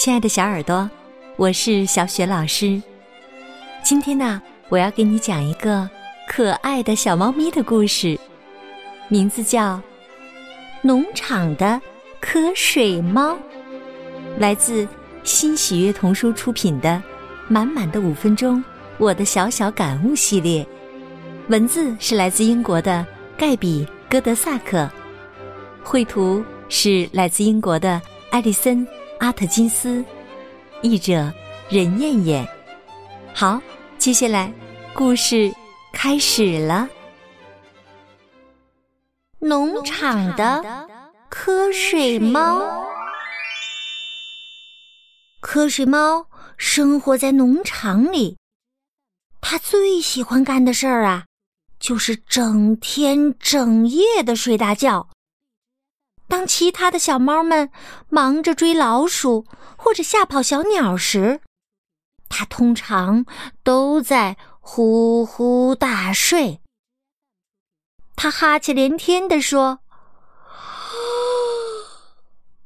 亲爱的小耳朵，我是小雪老师。今天呢，我要给你讲一个可爱的小猫咪的故事，名字叫《农场的瞌睡猫》，来自新喜悦童书出品的《满满的五分钟：我的小小感悟》系列。文字是来自英国的盖比·戈德萨克，绘图是来自英国的艾丽森。阿特金斯，译者任燕燕。好，接下来故事开始了。农场的瞌睡猫，瞌睡猫生活在农场里，它最喜欢干的事儿啊，就是整天整夜的睡大觉。当其他的小猫们忙着追老鼠或者吓跑小鸟时，它通常都在呼呼大睡。它哈气连天地说：“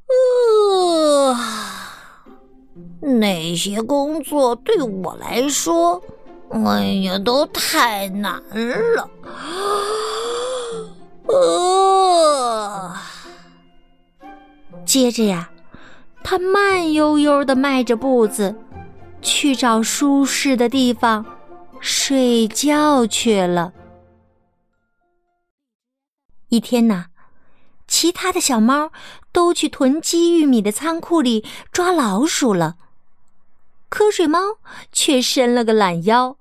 那些工作对我来说，哎呀，都太难了。”啊接着呀，他慢悠悠的迈着步子，去找舒适的地方睡觉去了。一天呐，其他的小猫都去囤积玉米的仓库里抓老鼠了，瞌睡猫却伸了个懒腰。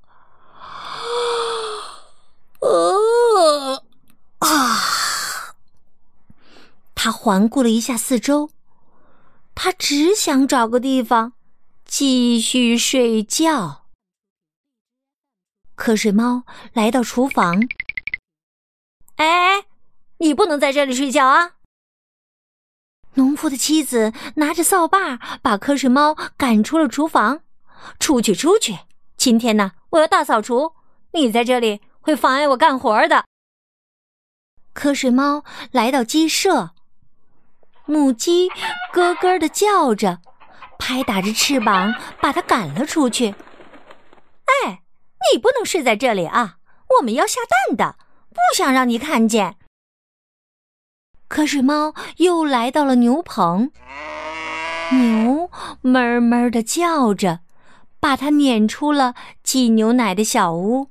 呃啊！他环顾了一下四周，他只想找个地方继续睡觉。瞌睡猫来到厨房，哎，你不能在这里睡觉啊！农夫的妻子拿着扫把把瞌睡猫赶出了厨房。出去，出去！今天呢，我要大扫除，你在这里会妨碍我干活的。瞌睡猫来到鸡舍。母鸡咯咯的叫着，拍打着翅膀，把它赶了出去。哎，你不能睡在这里啊！我们要下蛋的，不想让你看见。瞌睡猫又来到了牛棚，牛哞哞的叫着，把它撵出了挤牛奶的小屋。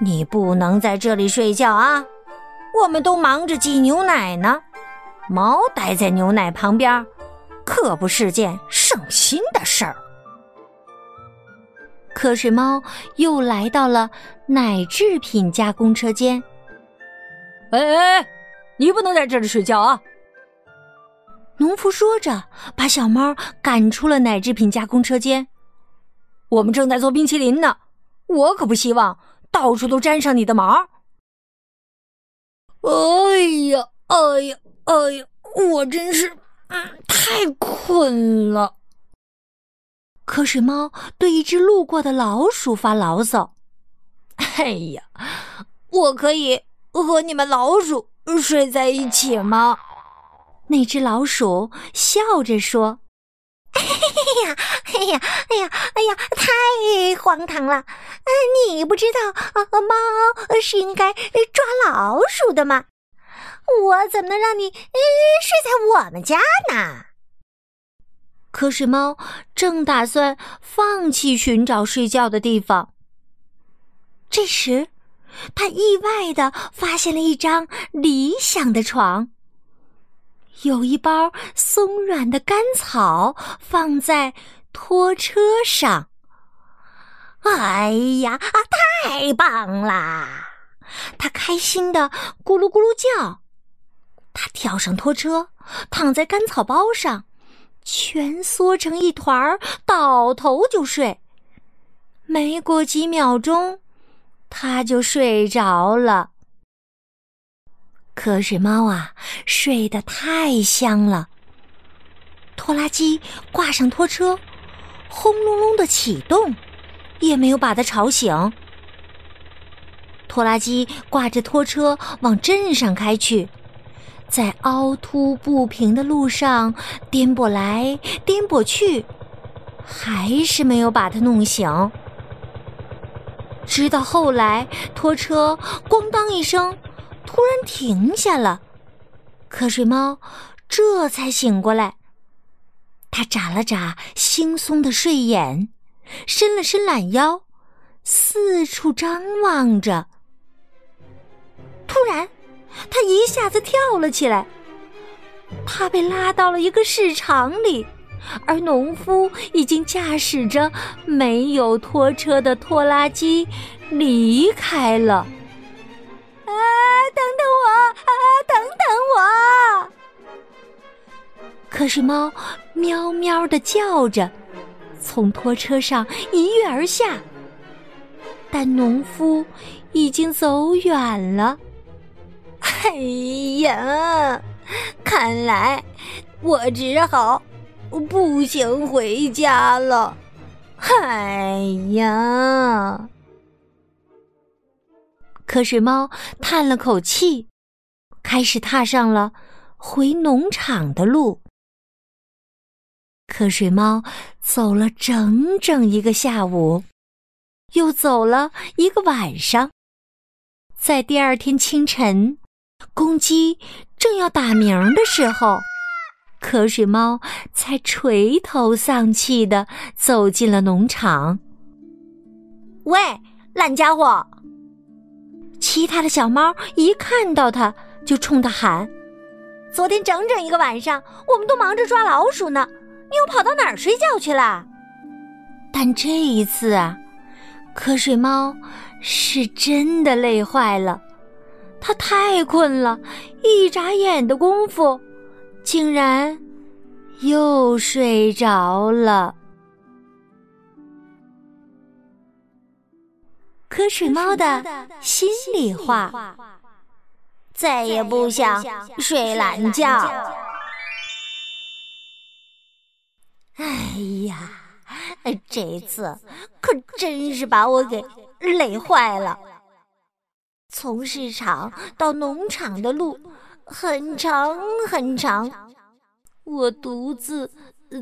你不能在这里睡觉啊！我们都忙着挤牛奶呢。猫待在牛奶旁边，可不是件省心的事儿。瞌睡猫又来到了奶制品加工车间。哎哎，你不能在这里睡觉啊！农夫说着，把小猫赶出了奶制品加工车间。我们正在做冰淇淋呢，我可不希望到处都沾上你的毛。哎呀，哎呀！哎呀，我真是太困了。瞌睡猫对一只路过的老鼠发牢骚：“哎呀，我可以和你们老鼠睡在一起吗？”那只老鼠笑着说：“哎呀，哎呀，哎呀，哎呀，太荒唐了！你不知道猫是应该抓老鼠的吗？”我怎么能让你睡在我们家呢？瞌睡猫正打算放弃寻找睡觉的地方，这时，他意外的发现了一张理想的床，有一包松软的干草放在拖车上。哎呀啊，太棒啦！他开心的咕噜咕噜叫。他跳上拖车，躺在干草包上，蜷缩成一团儿，倒头就睡。没过几秒钟，他就睡着了。瞌睡猫啊，睡得太香了。拖拉机挂上拖车，轰隆隆的启动，也没有把它吵醒。拖拉机挂着拖车往镇上开去。在凹凸不平的路上颠簸来颠簸去，还是没有把它弄醒。直到后来，拖车“咣当”一声，突然停下了，瞌睡猫这才醒过来。它眨了眨惺忪的睡眼，伸了伸懒腰，四处张望着。突然，他一下子跳了起来。他被拉到了一个市场里。而农夫已经驾驶着没有拖车的拖拉机离开了。啊，等等我！啊，等等我！可是猫喵喵的叫着，从拖车上一跃而下。但农夫已经走远了。哎呀，看来我只好。步行，回家了。哎呀！瞌睡猫叹了口气，开始踏上了回农场的路。瞌睡猫走了整整一个下午，又走了一个晚上，在第二天清晨，公鸡正要打鸣的时候。瞌睡猫才垂头丧气的走进了农场。喂，烂家伙！其他的小猫一看到它，就冲它喊：“昨天整整一个晚上，我们都忙着抓老鼠呢，你又跑到哪儿睡觉去了？”但这一次啊，瞌睡猫是真的累坏了，它太困了，一眨眼的功夫。竟然又睡着了。瞌睡猫的心里话：再也不想睡懒觉。哎呀，这次可真是把我给累坏了。从市场到农场的路。很长很长，我独自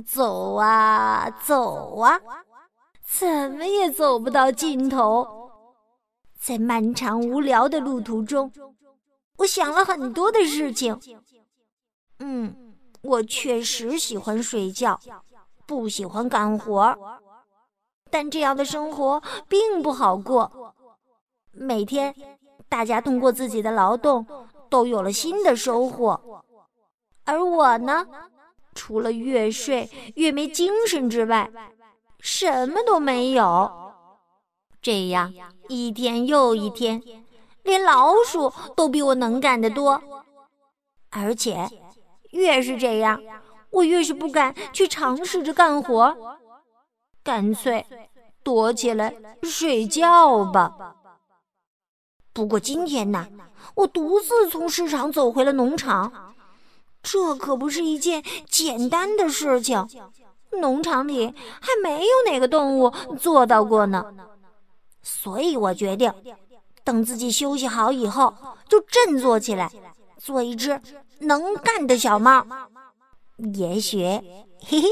走啊走啊，怎么也走不到尽头。在漫长无聊的路途中，我想了很多的事情。嗯，我确实喜欢睡觉，不喜欢干活，但这样的生活并不好过。每天，大家通过自己的劳动。都有了新的收获，而我呢，除了越睡越没精神之外，什么都没有。这样一天又一天，连老鼠都比我能干得多。而且，越是这样，我越是不敢去尝试着干活，干脆躲起来睡觉吧。不过今天呢？我独自从市场走回了农场，这可不是一件简单的事情。农场里还没有哪个动物做到过呢，所以我决定等自己休息好以后，就振作起来，做一只能干的小猫。也许，嘿嘿，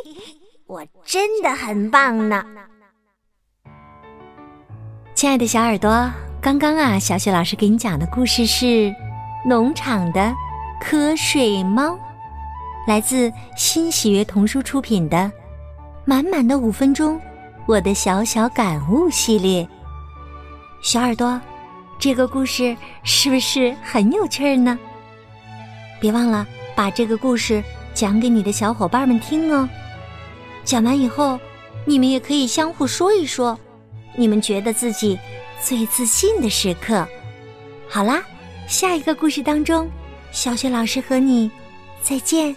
我真的很棒呢。亲爱的小耳朵。刚刚啊，小雪老师给你讲的故事是《农场的瞌睡猫》，来自新喜悦童书出品的《满满的五分钟》，我的小小感悟系列。小耳朵，这个故事是不是很有趣儿呢？别忘了把这个故事讲给你的小伙伴们听哦。讲完以后，你们也可以相互说一说，你们觉得自己。最自信的时刻，好啦，下一个故事当中，小雪老师和你再见。